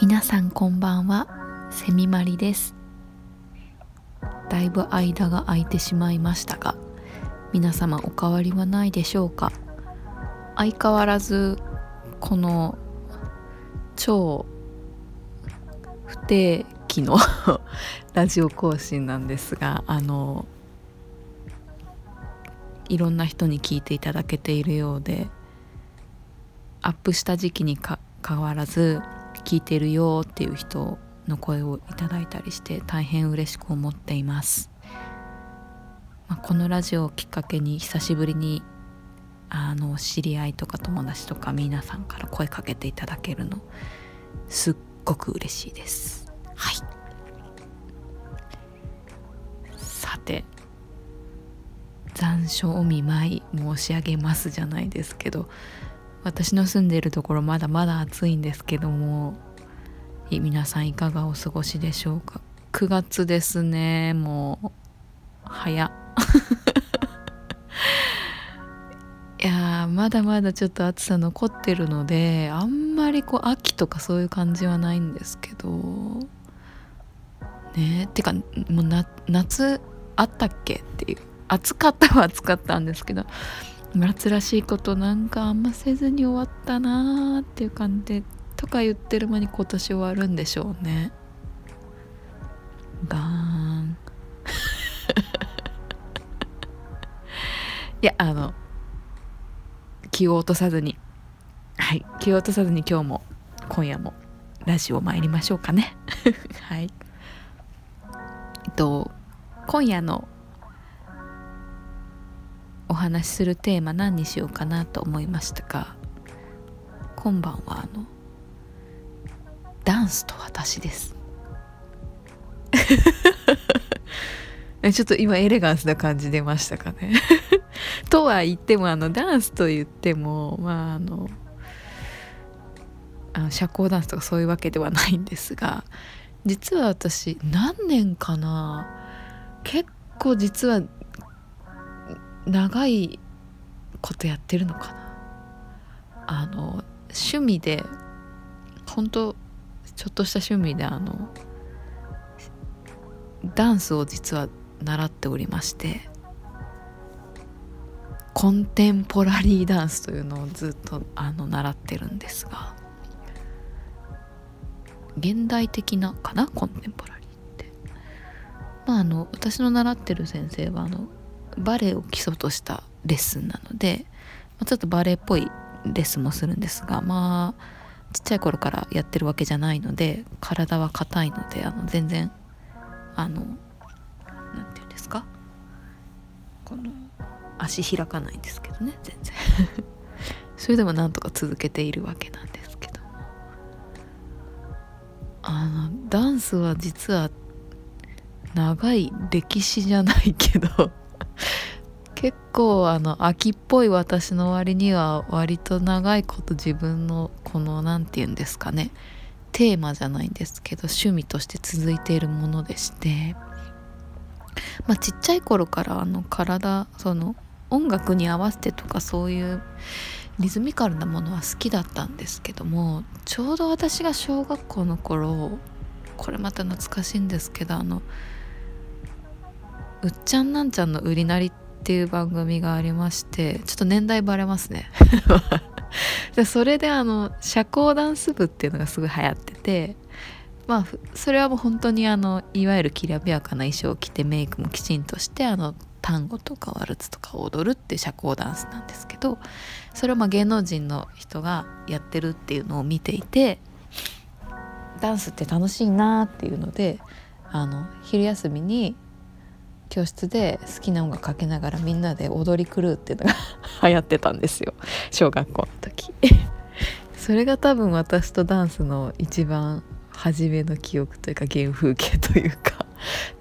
皆さんこんばんはセミマリです。だいぶ間が空いてしまいましたが皆様お変わりはないでしょうか？相変わらずこの超不定期の ラジオ更新なんですがあのいろんな人に聞いていただけているようでアップした時期にかかわらず聞いてるよっていう人の声をいただいたりして大変嬉しく思っています、まあ、このラジオをきっかけに久しぶりにあの知り合いとか友達とか皆さんから声かけていただけるのすっごく嬉しいです。はい。さて残暑お見舞い申し上げますじゃないですけど私の住んでいるところまだまだ暑いんですけども皆さんいかがお過ごしでしょうか？9月ですねもう早 いやまだまだちょっと暑さ残ってるのであんまりこう秋とかそういう感じはないんですけどねてかもう夏あったっけっていう暑かったは暑かったんですけど夏らしいことなんかあんませずに終わったなーっていう感じとか言ってる間に今年終わるんでしょうね。ガーン。いやあの気を落とさずに。はい。気を落とさずに今日も今夜もラジオ参りましょうかね。はい。えっと今夜のお話しするテーマ何にしようかなと思いましたが今晩はあのダンスと私です。ちょっと今エレガンスな感じ出ましたかね？とは言ってもあのダンスと言ってもまああのあの社交ダンスとかそういうわけではないんですが実は私何年かな？結構実は長いことやってるのかな。あの趣味で本当ちょっとした趣味であのダンスを実は習っておりましてコンテンポラリーダンスというのをずっとあの習ってるんですが現代的なかな？コンテンポラリーって。まああの私の習ってる先生はあのバレエを基礎としたレッスンなので、ちょっとバレエっぽいレッスンもするんですがまあちっちゃい頃からやってるわけじゃないので体は硬いのであの全然あの何て言うんですか？この足開かないんですけどね全然。それでもなんとか続けているわけなんですけどあのダンスは実は長い歴史じゃないけど。構あの秋っぽい私の割には割と長いこと自分のこの何て言うんですかねテーマじゃないんですけど趣味として続いているものでしてまあちっちゃい頃からあの体その音楽に合わせてとかそういうリズミカルなものは好きだったんですけどもちょうど私が小学校の頃これまた懐かしいんですけどあのうっちゃんなんちゃんの売りなりっっていう番組がありましてちょっと年代バレますね。それであの社交ダンス部っていうのがすごい流行っててまあそれはもう本当にあのいわゆるきらびやかな衣装を着てメイクもきちんとしてあの単語とかワルツとか踊るって社交ダンスなんですけどそれをまあ芸能人の人がやってるっていうのを見ていてダンスって楽しいなっていうのであの昼休みに教室で好きな音楽かけながらみんなで踊り狂うっていうのが 流行ってたんですよ。小学校の時。それが多分私とダンスの一番初めの記憶というか原風景というか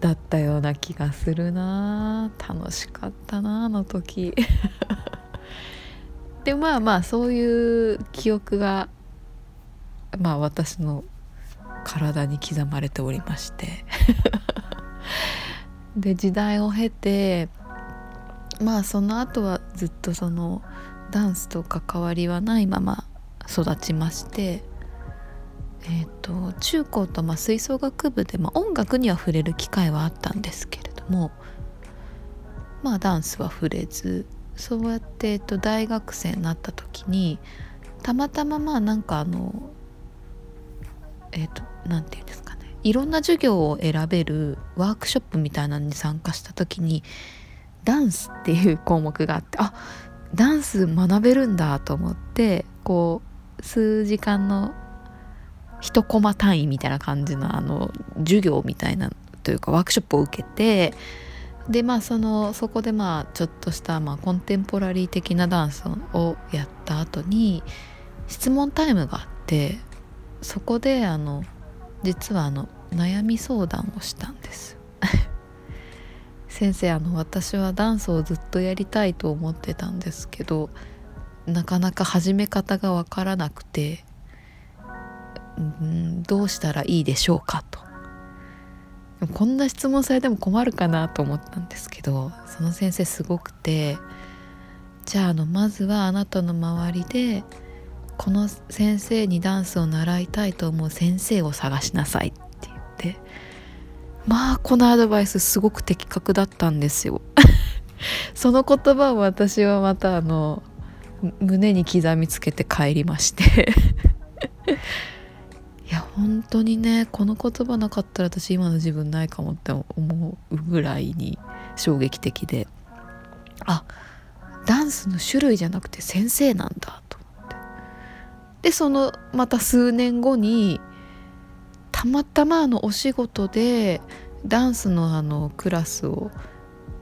だったような気がするな。楽しかったなあの時。でまあまあそういう記憶がまあ私の体に刻まれておりましてで時代を経てまあその後はずっとそのダンスと関わりはないまま育ちましてえーと、中高とまあ吹奏楽部で、まあ、音楽には触れる機会はあったんですけれどもまあダンスは触れずそうやって、えーと、大学生になった時にたまたままあなんかあのえっ、ー、と何て言うんですかいろんな授業を選べるワークショップみたいなのに参加した時にダンスっていう項目があってあダンス学べるんだと思ってこう数時間の1コマ単位みたいな感じのあの授業みたいなというかワークショップを受けてでまあそのそこでまあちょっとしたまあコンテンポラリー的なダンスをやった後に質問タイムがあってそこであの実はあの悩み相談をしたんです。先生あの私はダンスをずっとやりたいと思ってたんですけどなかなか始め方がわからなくてうんどうしたらいいでしょうかと。こんな質問されても困るかなと思ったんですけどその先生すごくてじゃああのまずはあなたの周りでこの先生にダンスを習いたいと思う先生を探しなさいって言ってまあこのアドバイスすごく的確だったんですよ。その言葉を私はまたあの胸に刻みつけて帰りまして。いや本当にねこの言葉なかったら私今の自分ないかもって思うぐらいに衝撃的で。あダンスの種類じゃなくて先生なんだと。でそのまた数年後にたまたまあのお仕事でダンスのあのクラスを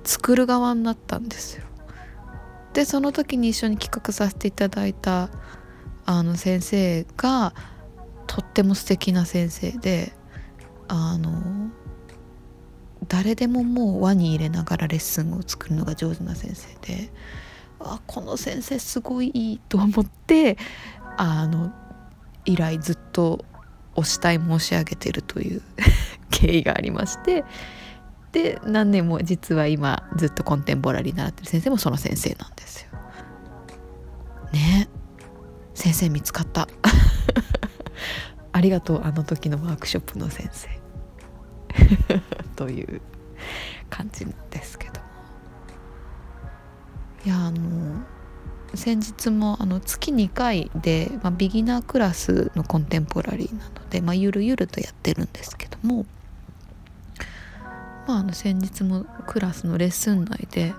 作る側になったんですよ。でその時に一緒に企画させていただいたあの先生がとっても素敵な先生であの誰でももう輪に入れながらレッスンを作るのが上手な先生であこの先生すごいいいと思ってあの以来ずっとお慕い申し上げてるという 経緯がありましてで何年も実は今ずっとコンテンポラリー習ってる先生もその先生なんですよ。ね。先生見つかった。ありがとうあの時のワークショップの先生。という感じですけどいやあの先日もあの月2回で、まあ、ビギナークラスのコンテンポラリーなので、まあ、ゆるゆるとやってるんですけども、まあ、あの先日もクラスのレッスン内で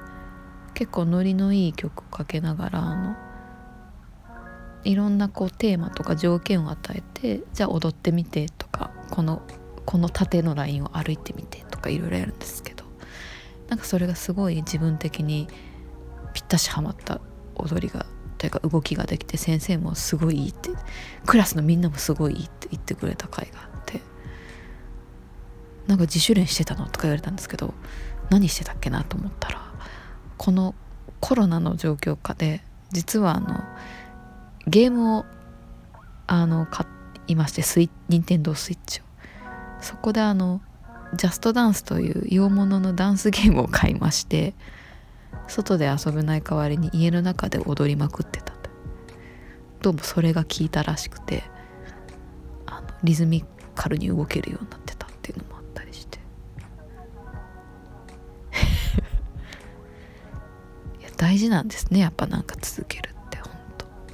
結構ノリのいい曲をかけながらあのいろんなこうテーマとか条件を与えてじゃあ踊ってみてとかこのこの縦のラインを歩いてみてとかいろいろやるんですけどなんかそれがすごい自分的にぴったしはまった踊りがというか動きができて先生もすごいいいってクラスのみんなもすごいいいって言ってくれた回があってなんか自主練してたのとか言われたんですけど何してたっけなと思ったらこのコロナの状況下で実はあのゲームをあの買いましてスイ任天堂スイッチを。そこであのジャストダンスという洋物のダンスゲームを買いまして外で遊べない代わりに家の中で踊りまくってたどうもそれが効いたらしくてあのリズミカルに動けるようになってたっていうのもあったりして。いや大事なんですねやっぱなんか続ける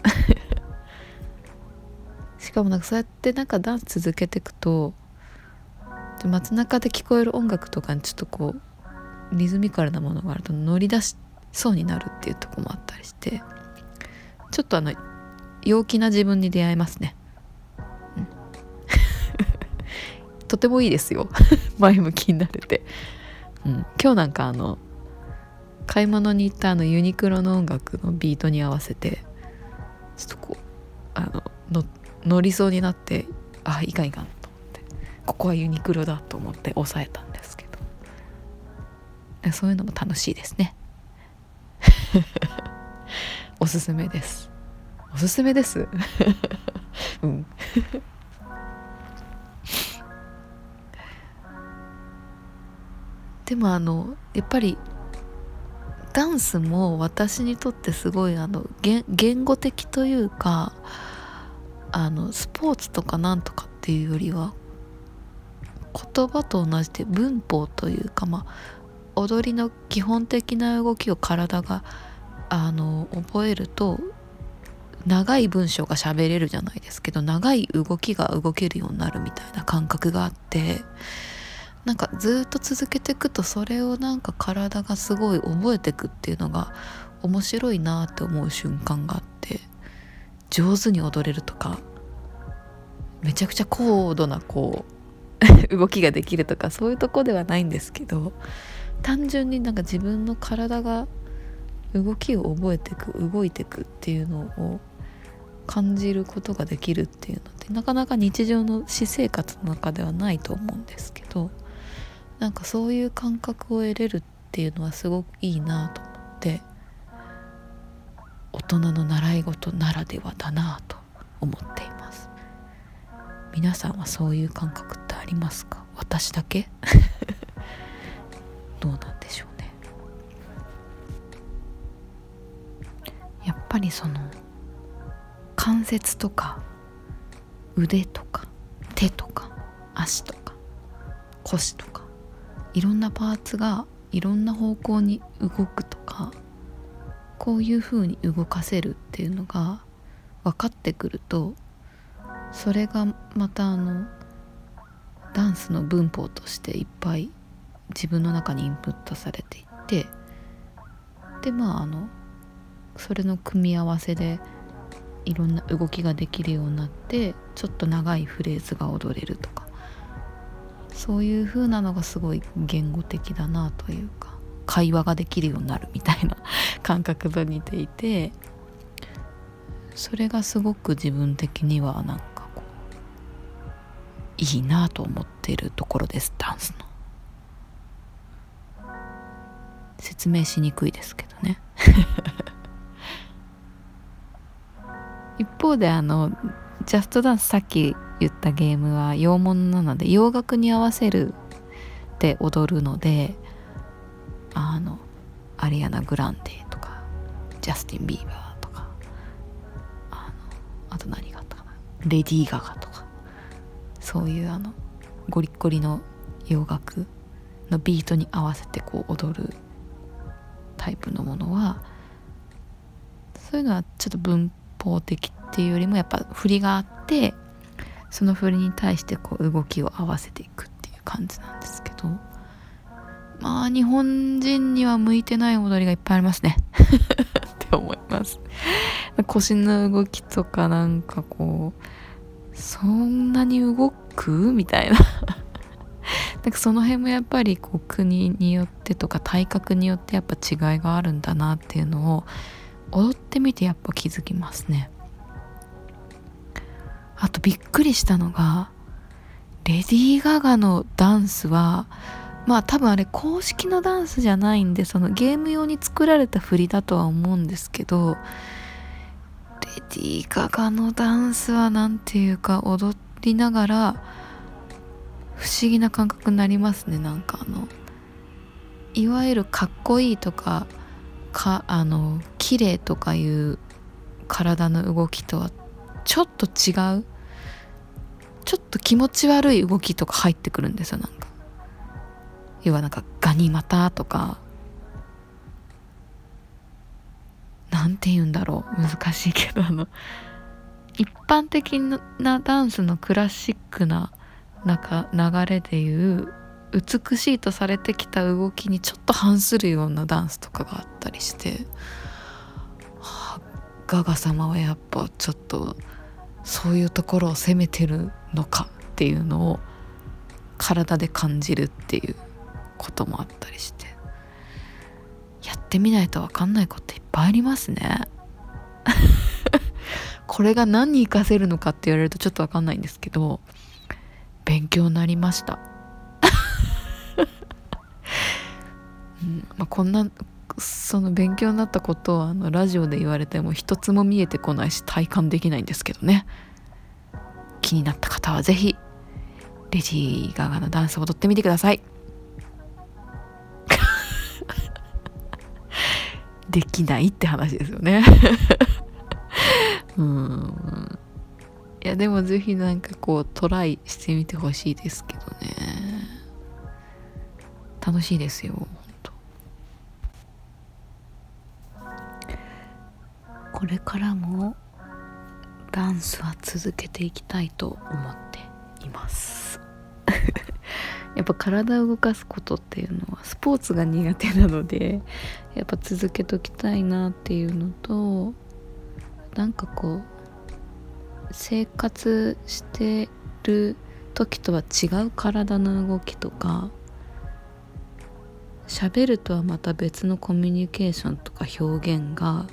しかもなんかそうやってなんかダンス続けていくと街中で聞こえる音楽とかにちょっとこうリズミカルなものがあると乗り出しそうになるっていうとこもあったりしてちょっとあの陽気な自分に出会えますね、うん、とてもいいですよ。前向きになれて、うん、今日なんかあの買い物に行ったあのユニクロの音楽のビートに合わせてちょっとこうあの乗乗りそうになってあいかんいかんと思って。ここはユニクロだと思って抑えたんですけど。そういうのも楽しいですね。おすすめです。おすすめです。うん。でもあのやっぱりダンスも私にとってすごいあの言語的というかあのスポーツとかなんとかっていうよりは言葉と同じで文法というかまあ踊りの基本的な動きを体があの覚えると長い文章が喋れるじゃないですけど長い動きが動けるようになるみたいな感覚があってなんかずっと続けていくとそれをなんか体がすごい覚えてくっていうのが面白いなって思う瞬間があって上手に踊れるとかめちゃくちゃ高度なこう 動きができるとかそういうとこではないんですけど単純になんか自分の体が動きを覚えていく動いていくっていうのを感じることができるっていうのってなかなか日常の私生活の中ではないと思うんですけどなんかそういう感覚を得れるっていうのはすごくいいなと思って大人の習い事ならではだなと思っています。皆さんはそういう感覚ってありますか？私だけ？どうなんやっぱりその関節とか腕とか手とか足とか腰とかいろんなパーツがいろんな方向に動くとかこういう風に動かせるっていうのが分かってくるとそれがまたあのダンスの文法としていっぱい自分の中にインプットされていってでまああのそれの組み合わせでいろんな動きができるようになってちょっと長いフレーズが踊れるとかそういう風なのがすごい言語的だなというか会話ができるようになるみたいな 感覚と似ていてそれがすごく自分的にはなんかこういいなと思っているところですダンスの。説明しにくいですけどね。一方であのジャストダンスさっき言ったゲームは洋物なので洋楽に合わせるで踊るのであのアリアナ・グランデとかジャスティン・ビーバーとかあのあと何があったかな。レディー・ガガとかそういうあのゴリッゴリの洋楽のビートに合わせてこう踊るタイプのものはそういうのはちょっと文法的っていうよりもやっぱ振りがあってその振りに対してこう動きを合わせていくっていう感じなんですけどまあ日本人には向いてない踊りがいっぱいありますね。って思います。腰の動きとかなんかこうそんなに動く？みたいな。なんかその辺もやっぱりこう国によってとか体格によってやっぱ違いがあるんだなっていうのを踊ってみてやっぱ気づきますね。あとびっくりしたのがレディー・ガガのダンスはまあ多分あれ公式のダンスじゃないんでそのゲーム用に作られた振りだとは思うんですけどレディー・ガガのダンスは何ていうか踊りながら不思議な感覚になりますね。なんかあのいわゆるかっこいいとかかあの綺麗とかいう体の動きとはちょっと違うちょっと気持ち悪い動きとか入ってくるんですよなんか。要はなんかガニ股とか。なんて言うんだろう。難しいけどあの一般的なダンスのクラシックな中流れでいう美しいとされてきた動きにちょっと反するようなダンスとかがあったりして、はあ、ガガ様はやっぱちょっとそういうところを責めてるのかっていうのを体で感じるっていうこともあったりしてやってみないと分かんないこといっぱいありますね。これが何に活かせるのかって言われるとちょっと分かんないんですけど勉強になりました。まあ、こんなその勉強になったことをあのラジオで言われても一つも見えてこないし体感できないんですけどね。気になった方は是非レジー・ガガのダンスを踊ってみてください。できないって話ですよね。うん。いやでもぜひなんかこうトライしてみてほしいですけどね。楽しいですよ。これからもダンスは続けていきたいと思っています。やっぱ体を動かすことっていうのはスポーツが苦手なのでやっぱ続けときたいなっていうのとなんかこう生活してる時とは違う体の動きとか喋るとはまた別のコミュニケーションとか表現が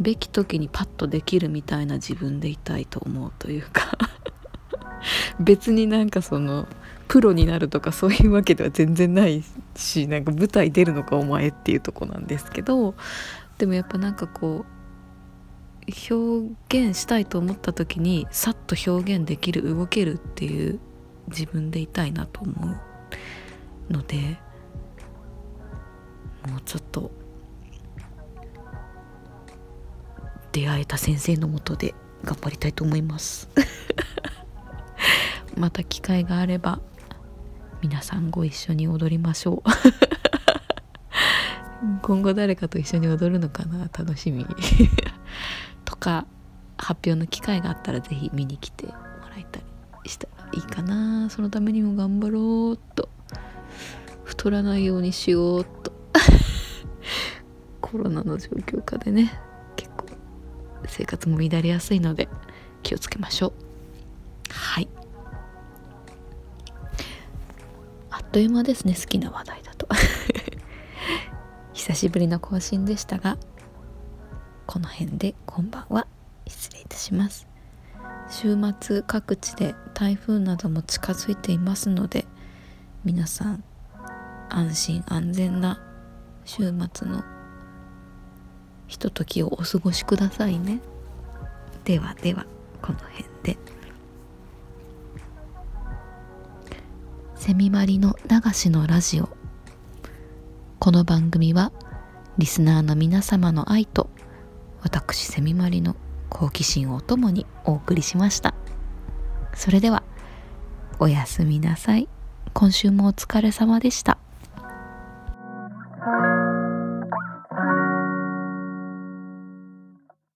べき時にパッとできるみたいな自分でいたいと思うというか。別になんかそのプロになるとかそういうわけでは全然ないしなんか舞台出るのかお前っていうとこなんですけど。でもやっぱなんかこう表現したいと思った時にさっと表現できる動けるっていう自分でいたいなと思うのでもうちょっと出会えた先生のもとで頑張りたいと思います。また機会があれば皆さんご一緒に踊りましょう。今後誰かと一緒に踊るのかな楽しみ。とか発表の機会があったら是非見に来てもらえたりしたらいいかな。そのためにも頑張ろうと。太らないようにしようと。コロナの状況下でね。生活も乱れやすいので気をつけましょう。はい。あっという間ですね好きな話題だと。久しぶりの更新でしたがこの辺でこんばんは失礼いたします。週末各地で台風なども近づいていますので皆さん安心安全な週末のひとときをお過ごしくださいね。ではではこの辺で。セミマリの流しのラジオ。この番組はリスナーの皆様の愛と私セミマリの好奇心をともにお送りしました。それではおやすみなさい。今週もお疲れ様でした。